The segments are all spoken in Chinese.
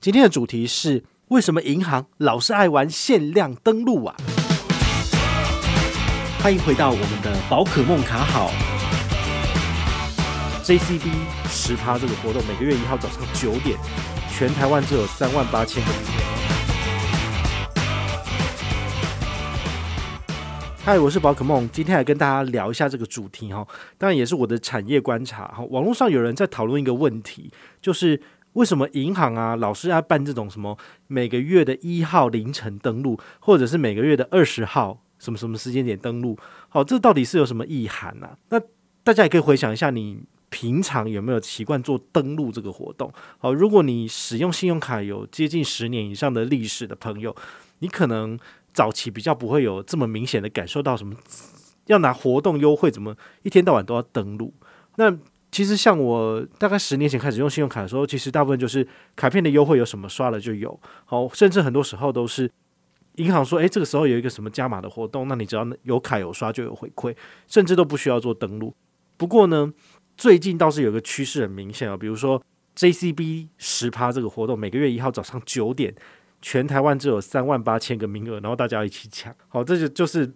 今天的主题是为什么银行老是爱玩限量登录啊？欢迎回到我们的宝可梦卡好，JCB 十趴这个活动，每个月一号早上九点，全台湾只有三万八千个名额。嗨，我是宝可梦，今天来跟大家聊一下这个主题哈，当然也是我的产业观察哈。网络上有人在讨论一个问题，就是。为什么银行啊老是要办这种什么每个月的一号凌晨登录，或者是每个月的二十号什么什么时间点登录？好，这到底是有什么意涵呢、啊？那大家也可以回想一下，你平常有没有习惯做登录这个活动？好，如果你使用信用卡有接近十年以上的历史的朋友，你可能早期比较不会有这么明显的感受到什么要拿活动优惠，怎么一天到晚都要登录？那其实像我大概十年前开始用信用卡的时候，其实大部分就是卡片的优惠有什么刷了就有，好，甚至很多时候都是银行说，诶，这个时候有一个什么加码的活动，那你只要有卡有刷就有回馈，甚至都不需要做登录。不过呢，最近倒是有个趋势很明显啊，比如说 JCB 十趴这个活动，每个月一号早上九点，全台湾只有三万八千个名额，然后大家一起抢，好，这就就是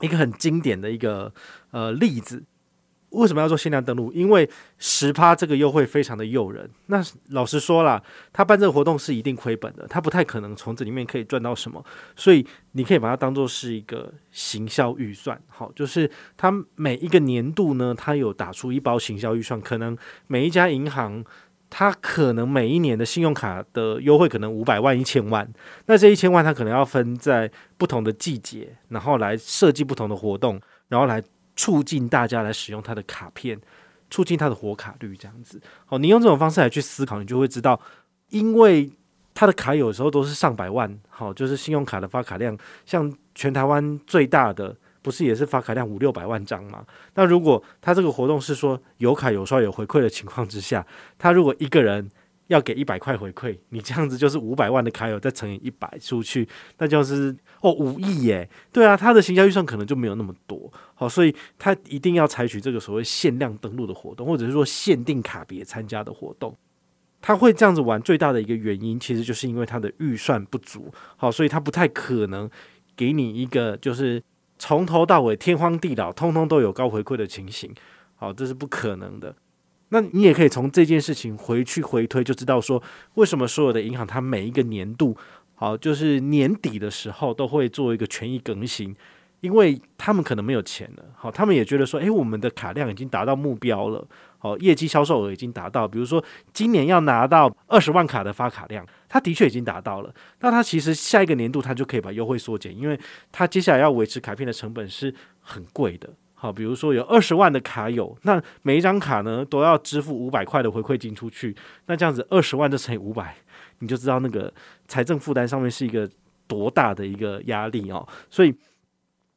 一个很经典的一个呃例子。为什么要做限量登录？因为十趴这个优惠非常的诱人。那老实说啦，他办这个活动是一定亏本的，他不太可能从这里面可以赚到什么。所以你可以把它当做是一个行销预算。好，就是他每一个年度呢，他有打出一包行销预算，可能每一家银行，他可能每一年的信用卡的优惠可能五百万、一千万。那这一千万，他可能要分在不同的季节，然后来设计不同的活动，然后来。促进大家来使用他的卡片，促进他的活卡率，这样子。好，你用这种方式来去思考，你就会知道，因为他的卡有时候都是上百万，好，就是信用卡的发卡量，像全台湾最大的，不是也是发卡量五六百万张吗？那如果他这个活动是说有卡有刷有回馈的情况之下，他如果一个人。要给一百块回馈，你这样子就是五百万的卡友再乘以一百出去，那就是哦五亿耶。对啊，他的行销预算可能就没有那么多，好，所以他一定要采取这个所谓限量登录的活动，或者是说限定卡别参加的活动。他会这样子玩最大的一个原因，其实就是因为他的预算不足，好，所以他不太可能给你一个就是从头到尾天荒地老，通通都有高回馈的情形，好，这是不可能的。那你也可以从这件事情回去回推，就知道说为什么所有的银行它每一个年度，好，就是年底的时候都会做一个权益更新，因为他们可能没有钱了，好，他们也觉得说，诶，我们的卡量已经达到目标了，好，业绩销售额已经达到，比如说今年要拿到二十万卡的发卡量，他的确已经达到了，那他其实下一个年度他就可以把优惠缩减，因为他接下来要维持卡片的成本是很贵的。好，比如说有二十万的卡友，那每一张卡呢都要支付五百块的回馈金出去，那这样子二十万就乘以五百，你就知道那个财政负担上面是一个多大的一个压力哦。所以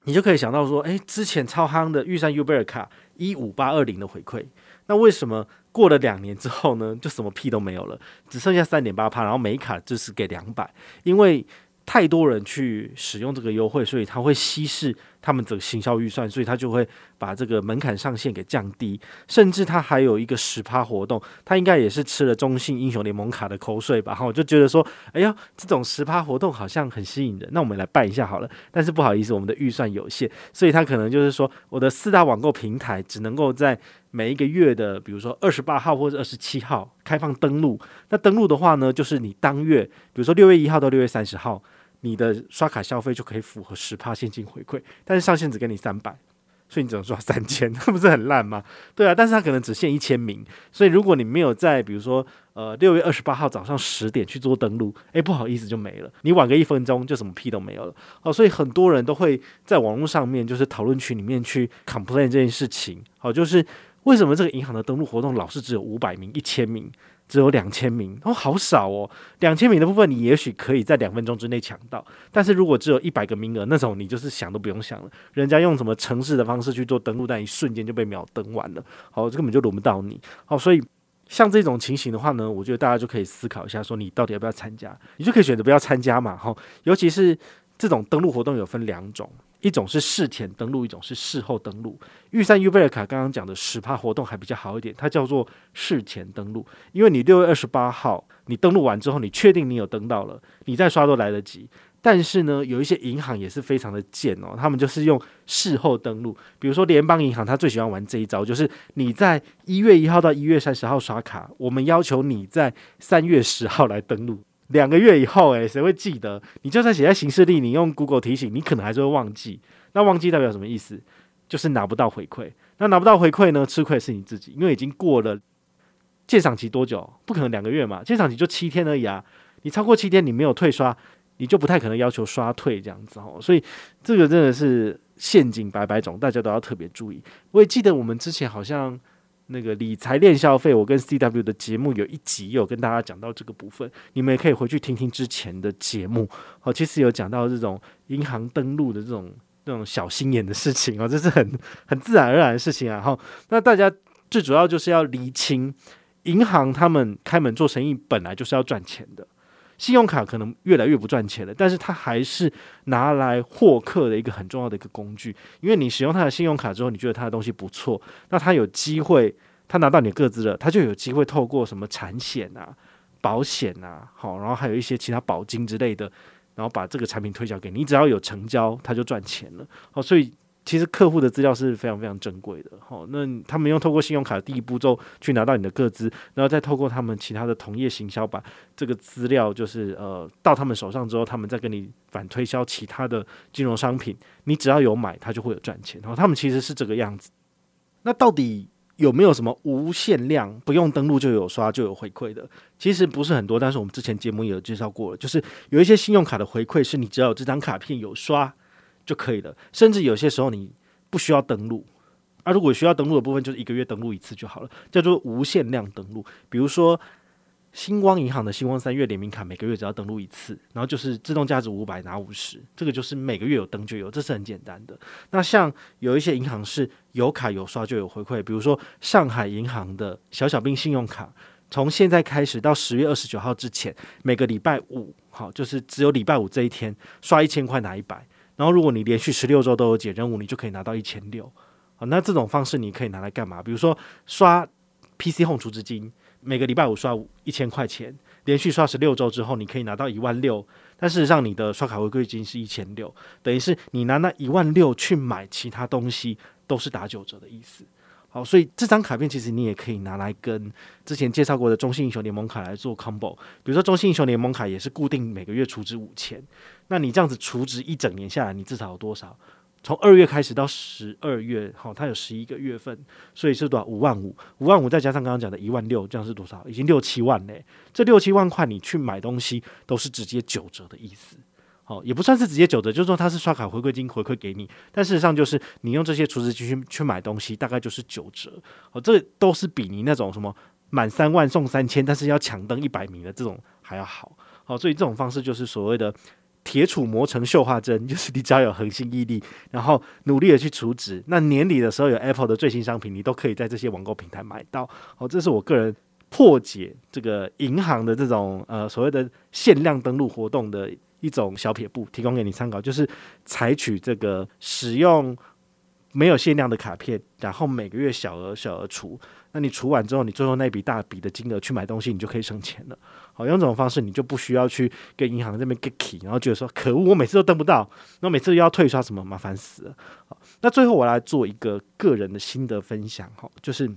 你就可以想到说，诶，之前超夯的玉山 UBER 卡一五八二零的回馈，那为什么过了两年之后呢，就什么屁都没有了，只剩下三点八趴，然后每卡就是给两百，因为太多人去使用这个优惠，所以它会稀释。他们这个行销预算，所以他就会把这个门槛上限给降低，甚至他还有一个十趴活动，他应该也是吃了中信英雄联盟卡的口水吧？哈，我就觉得说，哎呀，这种十趴活动好像很吸引人，那我们来办一下好了。但是不好意思，我们的预算有限，所以他可能就是说，我的四大网购平台只能够在每一个月的，比如说二十八号或者二十七号开放登录。那登录的话呢，就是你当月，比如说六月一号到六月三十号。你的刷卡消费就可以符合十趴现金回馈，但是上限只给你三百，所以你只能刷三千，那不是很烂吗？对啊，但是它可能只限一千名，所以如果你没有在比如说呃六月二十八号早上十点去做登录，诶，不好意思就没了，你晚个一分钟就什么屁都没有了。好，所以很多人都会在网络上面就是讨论区里面去 complain 这件事情，好，就是为什么这个银行的登录活动老是只有五百名、一千名？只有两千名哦，好少哦！两千名的部分，你也许可以在两分钟之内抢到，但是如果只有一百个名额，那种你就是想都不用想了。人家用什么城市的方式去做登录，但一瞬间就被秒登完了。好，这根本就轮不到你。好，所以像这种情形的话呢，我觉得大家就可以思考一下，说你到底要不要参加？你就可以选择不要参加嘛。好，尤其是这种登录活动有分两种。一种是事前登录，一种是事后登录。预算 UBER 卡刚刚讲的十趴活动还比较好一点，它叫做事前登录，因为你六月二十八号你登录完之后，你确定你有登到了，你再刷都来得及。但是呢，有一些银行也是非常的贱哦，他们就是用事后登录，比如说联邦银行，他最喜欢玩这一招，就是你在一月一号到一月三十号刷卡，我们要求你在三月十号来登录。两个月以后，诶，谁会记得？你就算写在行事历，你用 Google 提醒，你可能还是会忘记。那忘记代表什么意思？就是拿不到回馈。那拿不到回馈呢？吃亏是你自己，因为已经过了鉴赏期多久？不可能两个月嘛，鉴赏期就七天而已啊。你超过七天，你没有退刷，你就不太可能要求刷退这样子哦。所以这个真的是陷阱百百种，大家都要特别注意。我也记得我们之前好像。那个理财练消费，我跟 CW 的节目有一集有跟大家讲到这个部分，你们也可以回去听听之前的节目。好，其实有讲到这种银行登录的这种这种小心眼的事情哦，这是很很自然而然的事情啊。哈，那大家最主要就是要厘清，银行他们开门做生意本来就是要赚钱的。信用卡可能越来越不赚钱了，但是它还是拿来获客的一个很重要的一个工具。因为你使用它的信用卡之后，你觉得它的东西不错，那它有机会，它拿到你的个资了，它就有机会透过什么产险啊、保险啊，好，然后还有一些其他保金之类的，然后把这个产品推销给你，只要有成交，它就赚钱了。好，所以。其实客户的资料是非常非常珍贵的，好，那他们用透过信用卡的第一步骤去拿到你的个资，然后再透过他们其他的同业行销把这个资料就是呃到他们手上之后，他们再跟你反推销其他的金融商品，你只要有买，他就会有赚钱。然后他们其实是这个样子。那到底有没有什么无限量不用登录就有刷就有回馈的？其实不是很多，但是我们之前节目也有介绍过了，就是有一些信用卡的回馈是你只要有这张卡片有刷。就可以了，甚至有些时候你不需要登录，而、啊、如果需要登录的部分，就是一个月登录一次就好了，叫做无限量登录。比如说，星光银行的星光三月联名卡，每个月只要登录一次，然后就是自动价值五百拿五十，这个就是每个月有登就有，这是很简单的。那像有一些银行是有卡有刷就有回馈，比如说上海银行的小小兵信用卡，从现在开始到十月二十九号之前，每个礼拜五，好，就是只有礼拜五这一天刷一千块拿一百。然后，如果你连续十六周都有解任务，你就可以拿到一千六。啊，那这种方式你可以拿来干嘛？比如说刷 PC Home 储值金，每个礼拜五刷一千块钱，连续刷十六周之后，你可以拿到一万六。但事实上，你的刷卡回馈金是一千六，等于是你拿那一万六去买其他东西，都是打九折的意思。好，所以这张卡片其实你也可以拿来跟之前介绍过的中信英雄联盟卡来做 combo。比如说中信英雄联盟卡也是固定每个月储值五千，那你这样子储值一整年下来，你至少有多少？从二月开始到十二月，好，它有十一个月份，所以是多少？五万五，五万五再加上刚刚讲的一万六，这样是多少？已经六七万嘞。这六七万块你去买东西都是直接九折的意思。好，也不算是直接九折，就是说它是刷卡回馈金回馈给你，但事实上就是你用这些储值金去去买东西，大概就是九折。好，这都是比你那种什么满三万送三千，但是要抢登一百名的这种还要好。好，所以这种方式就是所谓的铁杵磨成绣花针，就是你只要有恒心毅力，然后努力的去储值，那年底的时候有 Apple 的最新商品，你都可以在这些网购平台买到。好，这是我个人破解这个银行的这种呃所谓的限量登录活动的。一种小撇步提供给你参考，就是采取这个使用没有限量的卡片，然后每个月小额小额除，那你除完之后，你最后那笔大笔的金额去买东西，你就可以省钱了。好，用这种方式，你就不需要去跟银行这边 get key，然后觉得说可恶，我每次都登不到，那每次又要退刷什么，麻烦死了。好，那最后我来做一个个人的心得分享，哈，就是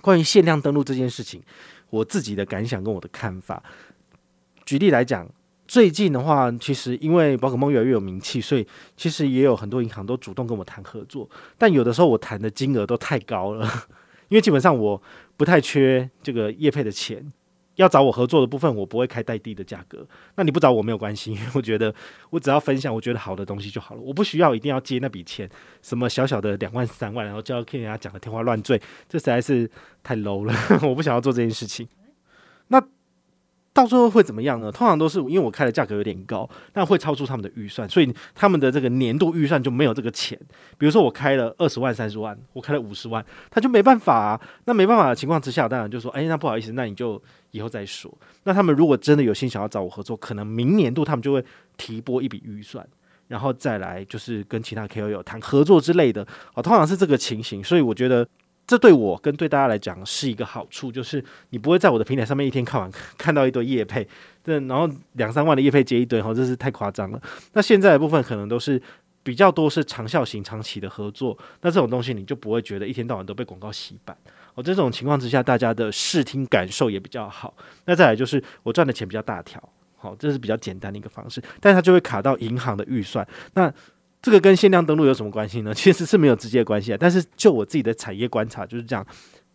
关于限量登录这件事情，我自己的感想跟我的看法。举例来讲。最近的话，其实因为宝可梦越来越有名气，所以其实也有很多银行都主动跟我谈合作。但有的时候我谈的金额都太高了，因为基本上我不太缺这个业配的钱，要找我合作的部分，我不会开太低的价格。那你不找我没有关系，因为我觉得我只要分享我觉得好的东西就好了，我不需要一定要接那笔钱，什么小小的两万三万，然后就要听人家讲的天花乱坠，这实在是太 low 了，我不想要做这件事情。那。到最后会怎么样呢？通常都是因为我开的价格有点高，那会超出他们的预算，所以他们的这个年度预算就没有这个钱。比如说我开了二十万、三十万，我开了五十万，他就没办法啊。那没办法的情况之下，当然就说，哎，那不好意思，那你就以后再说。那他们如果真的有心想要找我合作，可能明年度他们就会提拨一笔预算。然后再来就是跟其他 KOL 谈合作之类的，哦，通常是这个情形，所以我觉得这对我跟对大家来讲是一个好处，就是你不会在我的平台上面一天看完看到一堆业配，对，然后两三万的业配接一堆，哈，这是太夸张了。那现在的部分可能都是。比较多是长效型、长期的合作，那这种东西你就不会觉得一天到晚都被广告洗版哦。这种情况之下，大家的视听感受也比较好。那再来就是我赚的钱比较大条，好，这是比较简单的一个方式，但是它就会卡到银行的预算。那 这个跟限量登录有什么关系呢？其实是没有直接关系啊。但是就我自己的产业观察就是这样。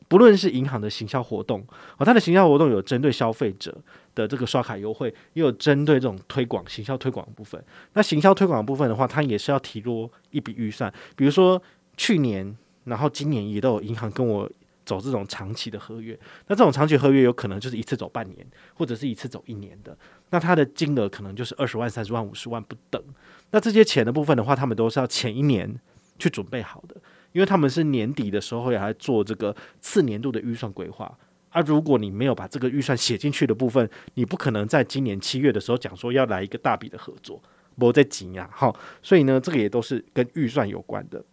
不论是银行的行销活动，哦，它的行销活动有针对消费者的这个刷卡优惠，也有针对这种推广行销推广的部分。那行销推广的部分的话，它也是要提多一笔预算。比如说去年，然后今年也都有银行跟我走这种长期的合约。那这种长期合约有可能就是一次走半年，或者是一次走一年的。那它的金额可能就是二十万、三十万、五十万不等。那这些钱的部分的话，他们都是要前一年去准备好的。因为他们是年底的时候要来做这个次年度的预算规划，而如果你没有把这个预算写进去的部分，你不可能在今年七月的时候讲说要来一个大笔的合作，我在急呀，好，所以呢，这个也都是跟预算有关的。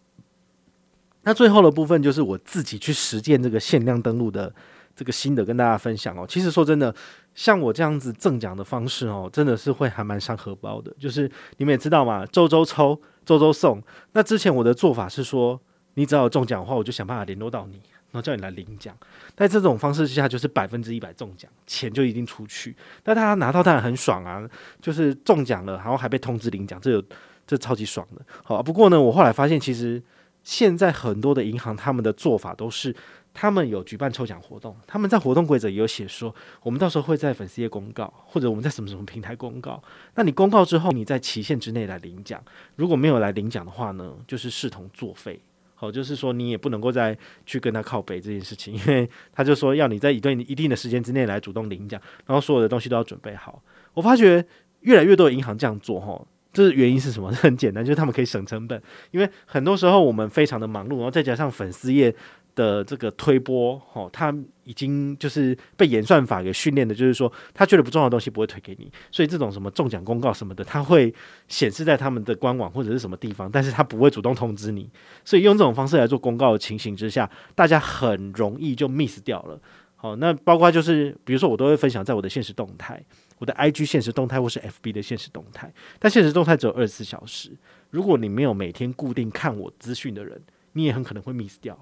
那最后的部分就是我自己去实践这个限量登录的这个心得跟大家分享哦。其实说真的，像我这样子中奖的方式哦，真的是会还蛮伤荷包的。就是你们也知道嘛，周周抽，周周送。那之前我的做法是说。你只要中奖的话，我就想办法联络到你，然后叫你来领奖。在这种方式之下，就是百分之一百中奖，钱就一定出去。但他拿到当然很爽啊，就是中奖了，然后还被通知领奖，这有这超级爽的。好，不过呢，我后来发现，其实现在很多的银行他们的做法都是，他们有举办抽奖活动，他们在活动规则也有写说，我们到时候会在粉丝页公告，或者我们在什么什么平台公告。那你公告之后，你在期限之内来领奖，如果没有来领奖的话呢，就是视同作废。好，就是说你也不能够再去跟他靠北这件事情，因为他就说要你在一段一定的时间之内来主动领奖，然后所有的东西都要准备好。我发觉越来越多的银行这样做，哈，这是原因是什么？很简单，就是他们可以省成本，因为很多时候我们非常的忙碌，然后再加上粉丝页。的这个推播，哦，他已经就是被演算法给训练的，就是说他觉得不重要的东西不会推给你，所以这种什么中奖公告什么的，他会显示在他们的官网或者是什么地方，但是他不会主动通知你，所以用这种方式来做公告的情形之下，大家很容易就 miss 掉了。好，那包括就是比如说我都会分享在我的现实动态，我的 IG 现实动态或是 FB 的现实动态，但现实动态只有二十四小时，如果你没有每天固定看我资讯的人，你也很可能会 miss 掉。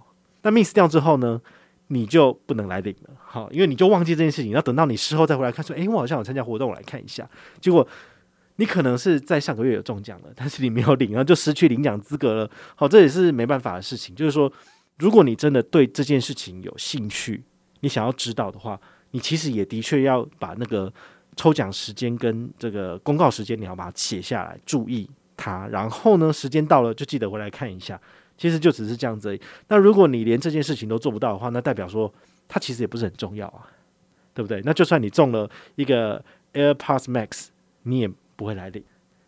那 miss 掉之后呢，你就不能来领了，好，因为你就忘记这件事情，要等到你事后再回来看，说，诶，我好像有参加活动，我来看一下。结果你可能是在上个月有中奖了，但是你没有领，然后就失去领奖资格了。好，这也是没办法的事情。就是说，如果你真的对这件事情有兴趣，你想要知道的话，你其实也的确要把那个抽奖时间跟这个公告时间，你要把它写下来，注意它。然后呢，时间到了就记得回来看一下。其实就只是这样子而已。那如果你连这件事情都做不到的话，那代表说它其实也不是很重要啊，对不对？那就算你中了一个 AirPods Max，你也不会来领，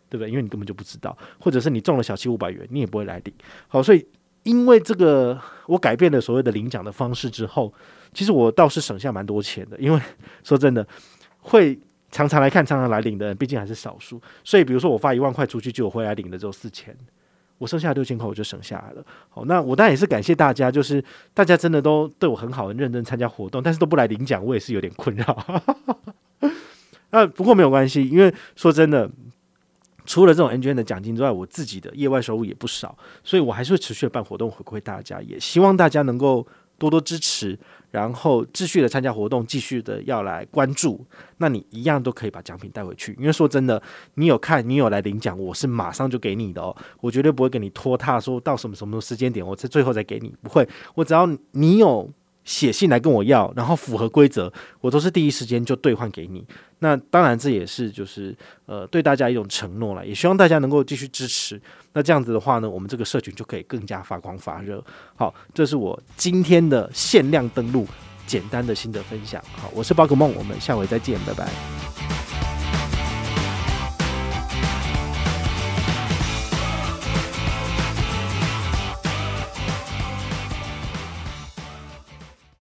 对不对？因为你根本就不知道，或者是你中了小七五百元，你也不会来领。好，所以因为这个我改变了所谓的领奖的方式之后，其实我倒是省下蛮多钱的。因为说真的，会常常来看、常常来领的人，毕竟还是少数。所以比如说我发一万块出去，就我回来领的只有四千。我剩下六千块，我就省下来了。好，那我当然也是感谢大家，就是大家真的都对我很好，很认真参加活动，但是都不来领奖，我也是有点困扰。那不过没有关系，因为说真的，除了这种 NGN 的奖金之外，我自己的业外收入也不少，所以我还是会持续的办活动回馈大家，也希望大家能够多多支持。然后继续的参加活动，继续的要来关注，那你一样都可以把奖品带回去。因为说真的，你有看，你有来领奖，我是马上就给你的哦，我绝对不会给你拖沓，说到什么什么时间点，我在最后再给你，不会，我只要你有。写信来跟我要，然后符合规则，我都是第一时间就兑换给你。那当然这也是就是呃对大家一种承诺了，也希望大家能够继续支持。那这样子的话呢，我们这个社群就可以更加发光发热。好，这是我今天的限量登录简单的心得分享。好，我是宝可梦，我们下回再见，拜拜。